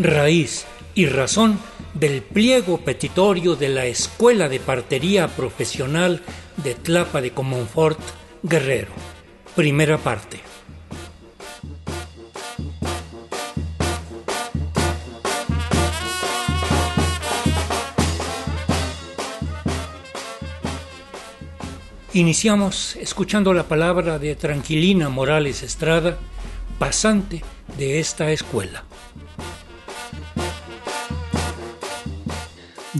raíz y razón del pliego petitorio de la Escuela de Partería Profesional de Tlapa de Comonfort, Guerrero. Primera parte. Iniciamos escuchando la palabra de Tranquilina Morales Estrada, pasante de esta escuela.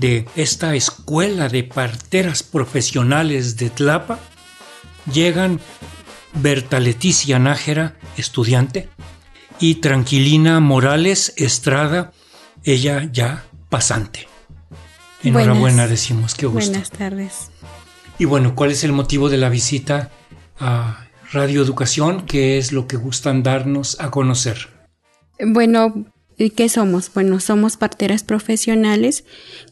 De esta escuela de parteras profesionales de Tlapa llegan Berta Leticia Nájera, estudiante, y Tranquilina Morales Estrada, ella ya pasante. Enhorabuena, decimos, qué gusto. Buenas tardes. Y bueno, ¿cuál es el motivo de la visita a Radio Educación? ¿Qué es lo que gustan darnos a conocer? Bueno, ¿qué somos? Bueno, somos parteras profesionales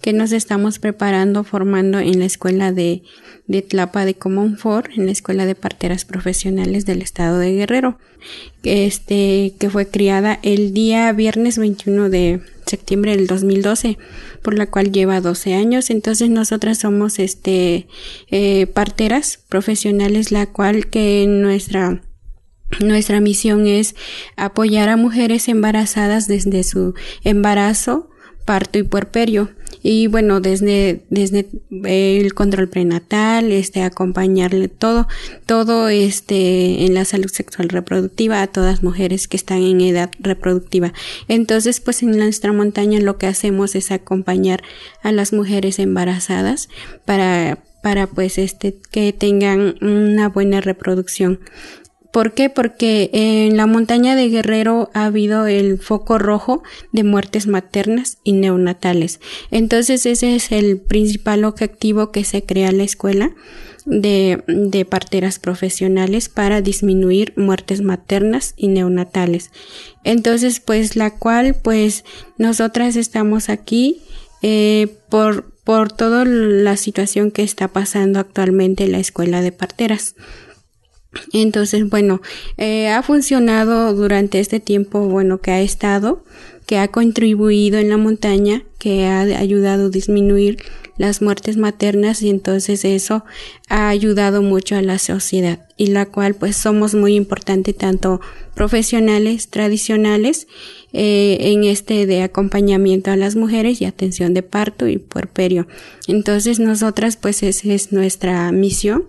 que nos estamos preparando, formando en la escuela de, de Tlapa de Comonfort, en la escuela de parteras profesionales del estado de Guerrero, este, que fue criada el día viernes 21 de septiembre del 2012 por la cual lleva 12 años. Entonces nosotras somos este eh, parteras profesionales, la cual que nuestra nuestra misión es apoyar a mujeres embarazadas desde su embarazo, parto y puerperio y bueno, desde, desde el control prenatal, este, acompañarle todo, todo este, en la salud sexual reproductiva a todas mujeres que están en edad reproductiva. Entonces, pues en nuestra montaña lo que hacemos es acompañar a las mujeres embarazadas para, para pues este, que tengan una buena reproducción. ¿Por qué? Porque en la montaña de Guerrero ha habido el foco rojo de muertes maternas y neonatales. Entonces ese es el principal objetivo que se crea la escuela de, de parteras profesionales para disminuir muertes maternas y neonatales. Entonces pues la cual pues nosotras estamos aquí eh, por, por toda la situación que está pasando actualmente en la escuela de parteras. Entonces, bueno, eh, ha funcionado durante este tiempo, bueno, que ha estado, que ha contribuido en la montaña, que ha ayudado a disminuir las muertes maternas y entonces eso ha ayudado mucho a la sociedad y la cual pues somos muy importantes tanto profesionales tradicionales eh, en este de acompañamiento a las mujeres y atención de parto y puerperio. Entonces nosotras pues esa es nuestra misión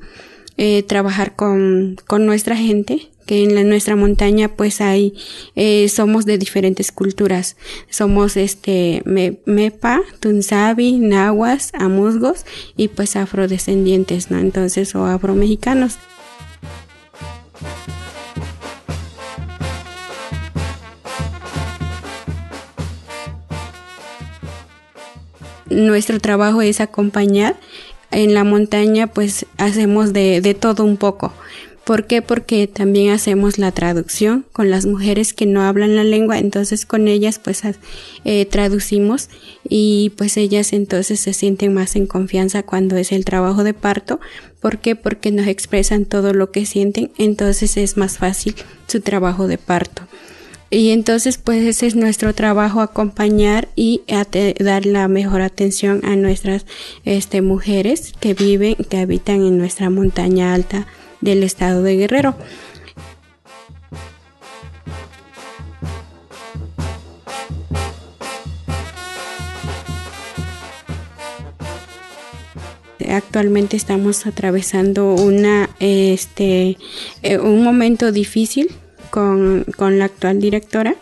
eh, trabajar con, con, nuestra gente, que en la, nuestra montaña pues hay, eh, somos de diferentes culturas. Somos este Mepa, Tunzabi, Nahuas, Amusgos y pues afrodescendientes, ¿no? Entonces, o afromexicanos. Nuestro trabajo es acompañar en la montaña pues hacemos de, de todo un poco. ¿Por qué? Porque también hacemos la traducción con las mujeres que no hablan la lengua, entonces con ellas pues eh, traducimos y pues ellas entonces se sienten más en confianza cuando es el trabajo de parto. ¿Por qué? Porque nos expresan todo lo que sienten, entonces es más fácil su trabajo de parto. Y entonces, pues ese es nuestro trabajo, acompañar y dar la mejor atención a nuestras este, mujeres que viven, que habitan en nuestra montaña alta del estado de Guerrero. actualmente estamos atravesando una este eh, un momento difícil con, la actual directora.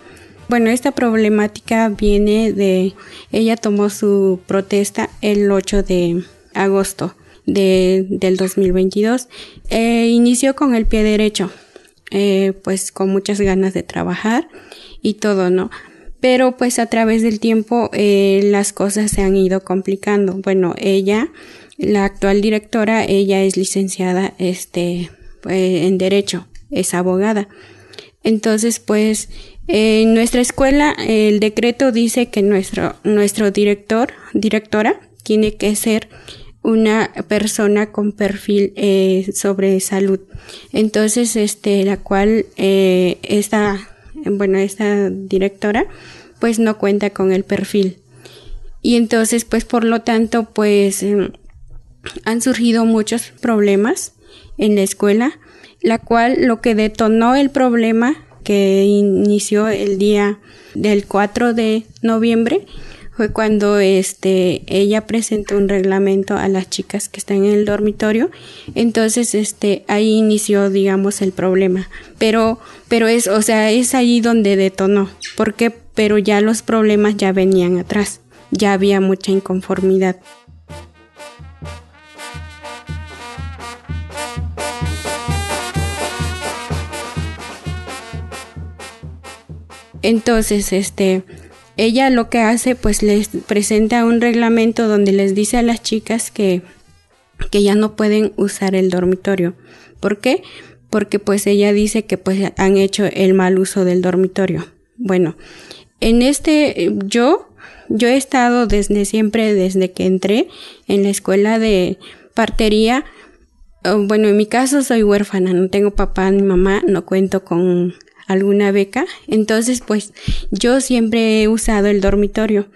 Bueno, esta problemática viene de, ella tomó su protesta el 8 de agosto de, del 2022. Eh, inició con el pie derecho, eh, pues con muchas ganas de trabajar y todo, ¿no? Pero pues a través del tiempo eh, las cosas se han ido complicando. Bueno, ella, la actual directora, ella es licenciada este, pues, en Derecho, es abogada. Entonces, pues, en nuestra escuela el decreto dice que nuestro, nuestro director, directora, tiene que ser una persona con perfil eh, sobre salud. Entonces, este, la cual eh, esta, bueno, esta directora pues no cuenta con el perfil. Y entonces, pues por lo tanto, pues em, han surgido muchos problemas en la escuela, la cual lo que detonó el problema que inició el día del 4 de noviembre fue cuando este ella presentó un reglamento a las chicas que están en el dormitorio. Entonces este ahí inició digamos el problema. Pero pero es o sea es ahí donde detonó. Porque pero ya los problemas ya venían atrás. Ya había mucha inconformidad entonces este ella lo que hace pues les presenta un reglamento donde les dice a las chicas que, que ya no pueden usar el dormitorio. ¿Por qué? Porque pues ella dice que pues han hecho el mal uso del dormitorio. Bueno, en este yo yo he estado desde siempre desde que entré en la escuela de partería bueno, en mi caso soy huérfana, no tengo papá ni mamá, no cuento con alguna beca. Entonces, pues yo siempre he usado el dormitorio.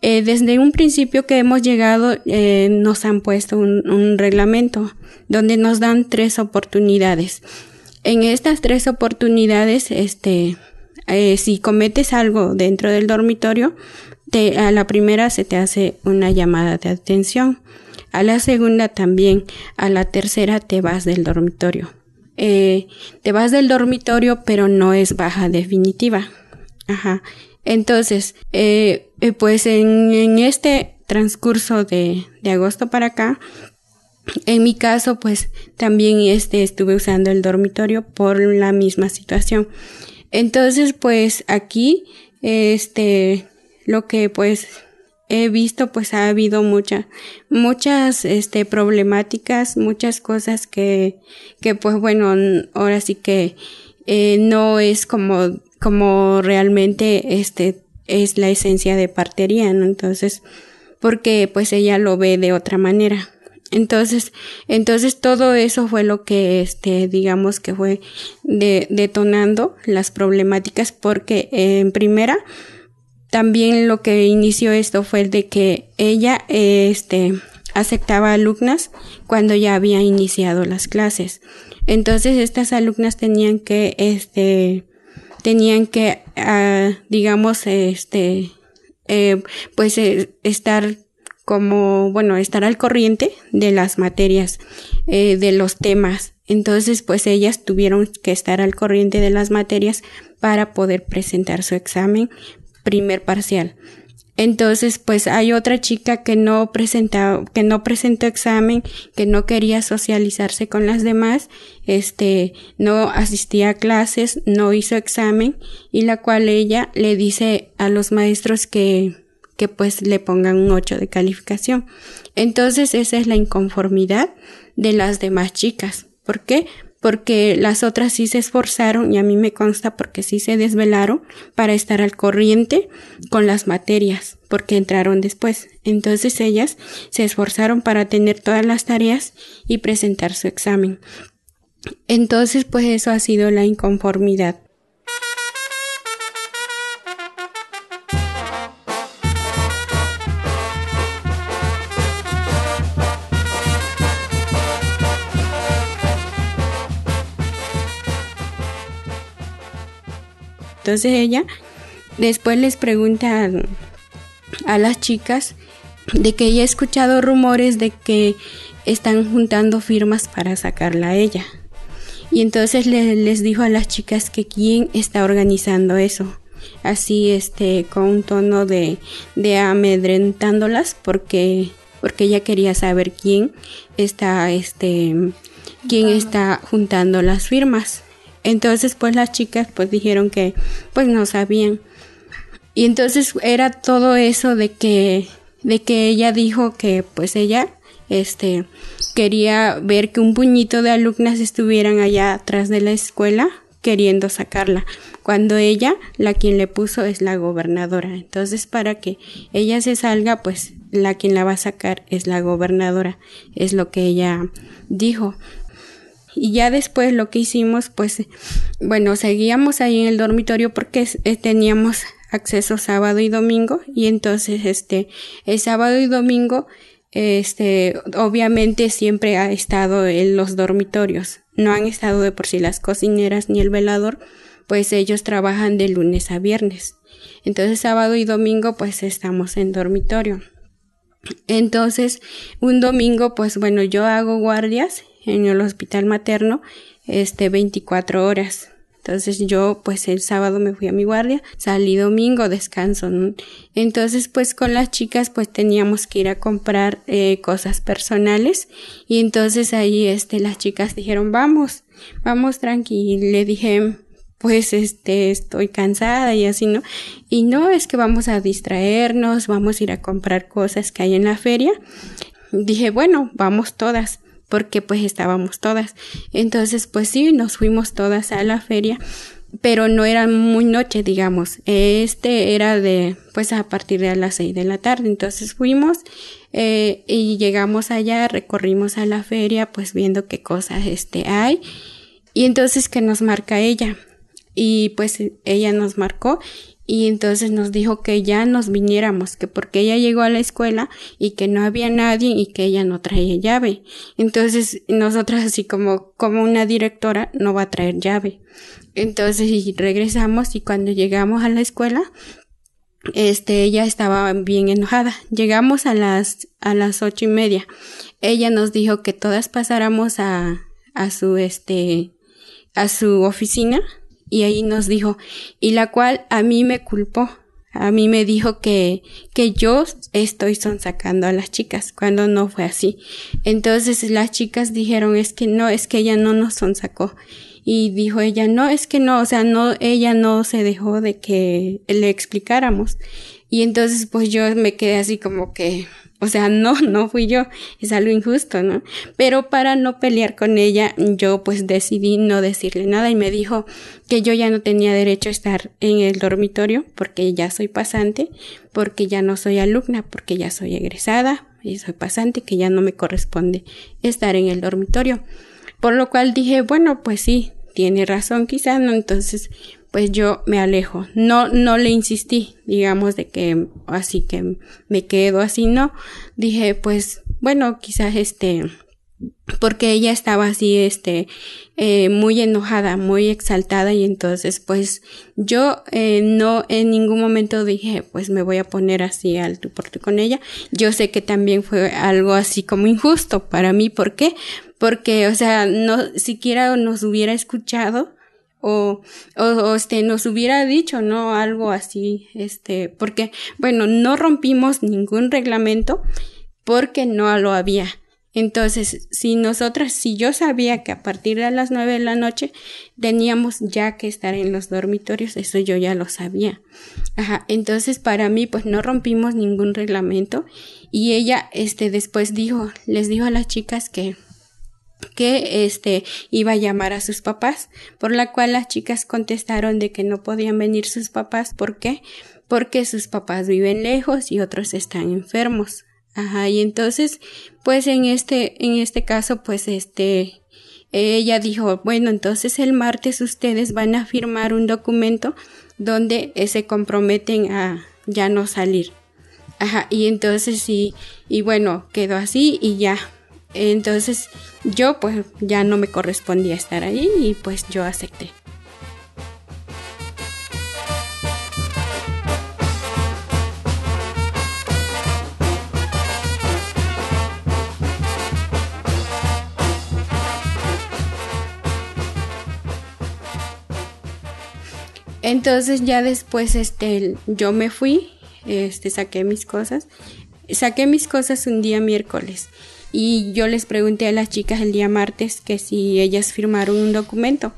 Eh, desde un principio que hemos llegado, eh, nos han puesto un, reglamento donde nos dan tres oportunidades. En estas tres oportunidades, este, eh, si cometes algo dentro del dormitorio, te, a la primera se te hace una llamada de atención. A la segunda también. A la tercera te vas del dormitorio eh, te vas del dormitorio, pero no es baja definitiva. Ajá. Entonces, eh, eh, pues en, este transcurso de, de agosto para acá, en mi caso, pues también este, estuve usando el dormitorio por la misma situación. Entonces, pues aquí, este, lo que pues he visto pues ha habido muchas muchas este problemáticas muchas cosas que que pues bueno ahora sí que eh, no es como como realmente este es la esencia de partería ¿no? entonces porque pues ella lo ve de otra manera entonces entonces todo eso fue lo que este digamos que fue de, detonando las problemáticas porque en primera también lo que inició esto fue de que ella este, aceptaba alumnas cuando ya había iniciado las clases. Entonces estas alumnas tenían que, este, tenían que, uh, digamos, este, eh, pues eh, estar como, bueno, estar al corriente de las materias, eh, de los temas. Entonces, pues ellas tuvieron que estar al corriente de las materias para poder presentar su examen primer parcial. Entonces, pues hay otra chica que no presentó, que no presentó examen, que no quería socializarse con las demás, este, no asistía a clases, no hizo examen, y la cual ella le dice a los maestros que, que pues le pongan un 8 de calificación. Entonces, esa es la inconformidad de las demás chicas. ¿Por qué? Porque las otras sí se esforzaron y a mí me consta porque sí se desvelaron para estar al corriente con las materias, porque entraron después. Entonces ellas se esforzaron para tener todas las tareas y presentar su examen. Entonces, pues eso ha sido la inconformidad. Entonces ella después les pregunta a, las chicas de que ella ha escuchado rumores de que están juntando firmas para sacarla a ella. Y entonces les dijo a las chicas que quién está organizando eso. Así, este, con un tono de, de amedrentándolas porque, porque ella quería saber quién está, este, quién está juntando las firmas. Entonces, pues las chicas pues dijeron que pues no sabían. Y entonces era todo eso de que de que ella dijo que pues ella este quería ver que un puñito de alumnas estuvieran allá atrás de la escuela queriendo sacarla, cuando ella, la quien le puso es la gobernadora. Entonces, para que ella se salga, pues la quien la va a sacar es la gobernadora, es lo que ella dijo. Y ya después lo que hicimos, pues, bueno, seguíamos ahí en el dormitorio porque eh, teníamos acceso sábado y domingo y entonces este el sábado y domingo este obviamente siempre ha estado en los dormitorios. No han estado de por sí las cocineras ni el velador pues ellos trabajan de lunes a viernes. Entonces sábado y domingo pues estamos en dormitorio. Entonces un domingo pues bueno yo hago guardias en el hospital materno este 24 horas. Entonces yo pues el sábado me fui a mi guardia, salí domingo, descanso. Entonces pues con las chicas pues teníamos que ir a comprar eh, cosas personales. Y entonces ahí este las chicas dijeron vamos, vamos tranqui. Y le dije pues este estoy cansada y así no y no es que vamos a distraernos vamos a ir a comprar cosas que hay en la feria. Dije bueno vamos todas porque pues estábamos todas. Entonces pues sí, nos fuimos todas a la feria, pero no era muy noche, digamos. Este era de pues a partir de las seis de la tarde. Entonces fuimos eh, y llegamos allá, recorrimos a la feria pues viendo qué cosas este hay y entonces que nos marca ella y pues ella nos marcó y entonces nos dijo que ya nos viniéramos, que porque ella llegó a la escuela y que no había nadie y que ella no traía llave. Entonces nosotras así como, como una directora no va a traer llave. Entonces regresamos y cuando llegamos a la escuela, este, ella estaba bien enojada. Llegamos a las, a las ocho y media. Ella nos dijo que todas pasáramos a, a su, este, a su oficina y ahí nos dijo, y la cual a mí me culpó. A mí me dijo que, que yo estoy sonsacando a las chicas, cuando no fue así. Entonces las chicas dijeron, es que no, es que ella no nos sonsacó. Y dijo ella, no, es que no, o sea, no, ella no se dejó de que le explicáramos. Y entonces pues yo me quedé así como que, o sea, no, no fui yo, es algo injusto, ¿no? Pero para no pelear con ella, yo pues decidí no decirle nada y me dijo que yo ya no tenía derecho a estar en el dormitorio porque ya soy pasante, porque ya no soy alumna, porque ya soy egresada y soy pasante, que ya no me corresponde estar en el dormitorio. Por lo cual dije, bueno, pues sí, tiene razón quizá, ¿no? Entonces pues yo me alejo. No, no le insistí, digamos, de que así que me quedo así, no. Dije, pues, bueno, quizás este, porque ella estaba así, este, eh, muy enojada, muy exaltada y entonces, pues, yo eh, no en ningún momento dije, pues, me voy a poner así al tu por con ella. Yo sé que también fue algo así como injusto para mí, ¿por qué? Porque, o sea, no siquiera nos hubiera escuchado o, o, este nos hubiera dicho no algo así este porque bueno no rompimos ningún reglamento porque no lo había. Entonces si nosotras si yo sabía que a partir de las nueve de la noche teníamos ya que estar en los dormitorios eso yo ya lo sabía. Ajá entonces para mí pues no rompimos ningún reglamento y ella este después dijo les dijo a las chicas que que este iba a llamar a sus papás, por la cual las chicas contestaron de que no podían venir sus papás, ¿por qué? Porque sus papás viven lejos y otros están enfermos. Ajá, y entonces, pues en este, en este caso, pues este, ella dijo, bueno, entonces el martes ustedes van a firmar un documento donde se comprometen a ya no salir. Ajá, y entonces sí, y bueno, quedó así y ya, entonces yo pues ya no me correspondía estar ahí y pues yo acepté. Entonces ya después este yo me fui, este saqué mis cosas. Saqué mis cosas un día miércoles y yo les pregunté a las chicas el día martes que si ellas firmaron un documento.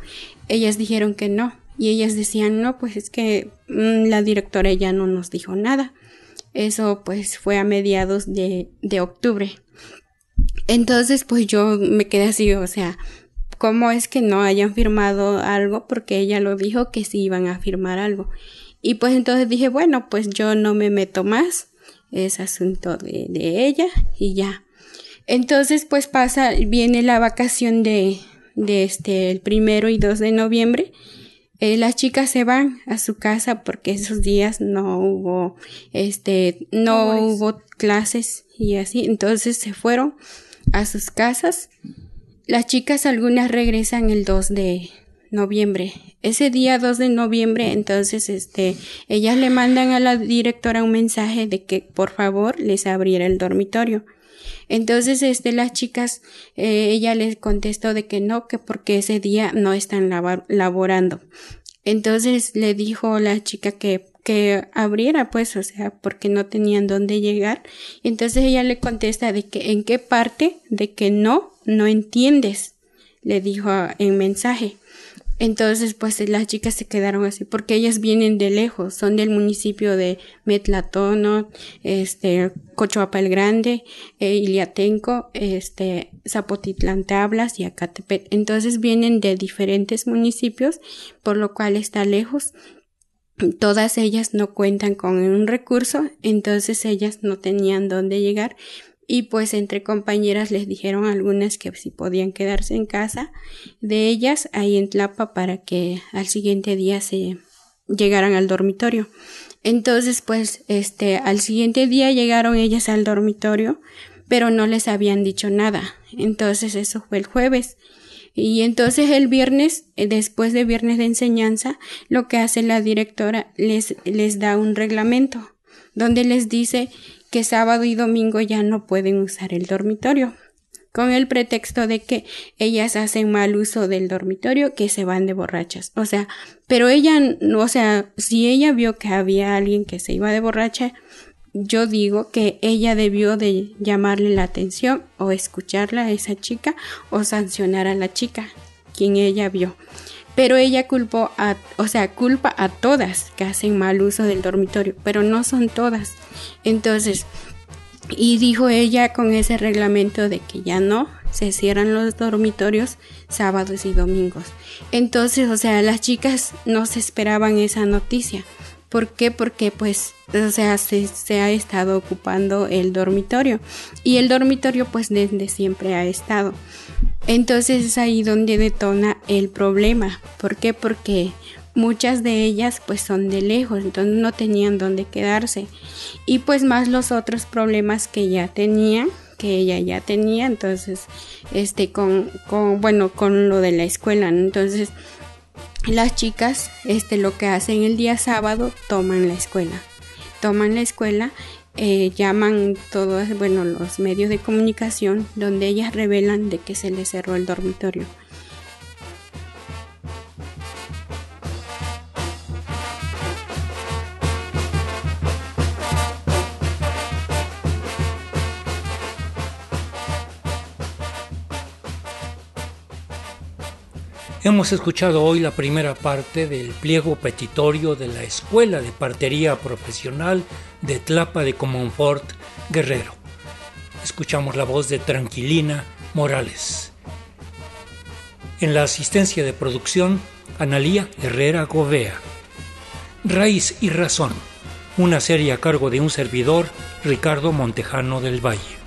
Ellas dijeron que no. Y ellas decían, no, pues es que mm, la directora ya no nos dijo nada. Eso pues fue a mediados de, de octubre. Entonces pues yo me quedé así, o sea, ¿cómo es que no hayan firmado algo? Porque ella lo dijo que sí iban a firmar algo. Y pues entonces dije, bueno, pues yo no me meto más. Es asunto de, de ella y ya. Entonces, pues pasa, viene la vacación de, de este, el primero y dos de noviembre. eh, las chicas se van a su casa porque esos días no hubo, este, no hubo clases y así, entonces se fueron a sus casas. Las chicas algunas regresan el 2 de noviembre. Ese día 2 de noviembre, entonces, este, ellas le mandan a la directora un mensaje de que por favor les abriera el dormitorio. Entonces, este, las chicas, eh, ella les contestó de que no, que porque ese día no están laborando. Entonces le dijo la chica que que abriera pues, o sea, porque no tenían dónde llegar. Entonces ella le contesta de que en qué parte de que no, no entiendes, le dijo en mensaje. Entonces, pues las chicas se quedaron así, porque ellas vienen de lejos, son del municipio de Metlatono, este, Cochoapa el Grande, eh, Iliatenco, este, Zapotitlán Tablas y Acatepet. Entonces vienen de diferentes municipios, por lo cual está lejos. Todas ellas no cuentan con un recurso, entonces ellas no tenían dónde llegar y pues entre compañeras les dijeron algunas que si podían quedarse en casa de ellas ahí en Tlapa para que al siguiente día se llegaran al dormitorio. Entonces pues este al siguiente día llegaron ellas al dormitorio pero no les habían dicho nada. Entonces eso fue el jueves. Y entonces el viernes, eh, después de viernes de enseñanza, lo que hace la directora les, les da un reglamento donde les dice que sábado y domingo ya no pueden usar el dormitorio, con el pretexto de que ellas hacen mal uso del dormitorio, que se van de borrachas. O sea, pero ella, o sea, si ella vio que había alguien que se iba de borracha, yo digo que ella debió de llamarle la atención o escucharla a esa chica o sancionar a la chica, quien ella vio pero ella culpó a, o sea, culpa a todas que hacen mal uso del dormitorio, pero no son todas. Entonces, y dijo ella con ese reglamento de que ya no se cierran los dormitorios sábados y domingos. Entonces, o sea, las chicas no se esperaban esa noticia. ¿Por qué? Porque pues, o sea, se, se, ha estado ocupando el dormitorio y el dormitorio pues desde siempre ha estado. Entonces es ahí donde detona el problema. ¿Por qué? Porque muchas de ellas pues son de lejos, entonces no tenían dónde quedarse. Y pues más los otros problemas que ya tenía, que ella ya tenía, entonces, este, con, con bueno, con lo de la escuela, entonces las chicas, este, lo que hacen el día sábado, toman la escuela, toman la escuela eh, llaman todos, bueno, los medios de comunicación donde ellas revelan de que se les cerró el dormitorio. Hemos escuchado hoy la primera parte del pliego petitorio de la Escuela de Partería Profesional de Tlapa de Comonfort Guerrero. Escuchamos la voz de Tranquilina Morales. En la asistencia de producción, Analía Herrera Govea. Raíz y Razón, una serie a cargo de un servidor, Ricardo Montejano del Valle.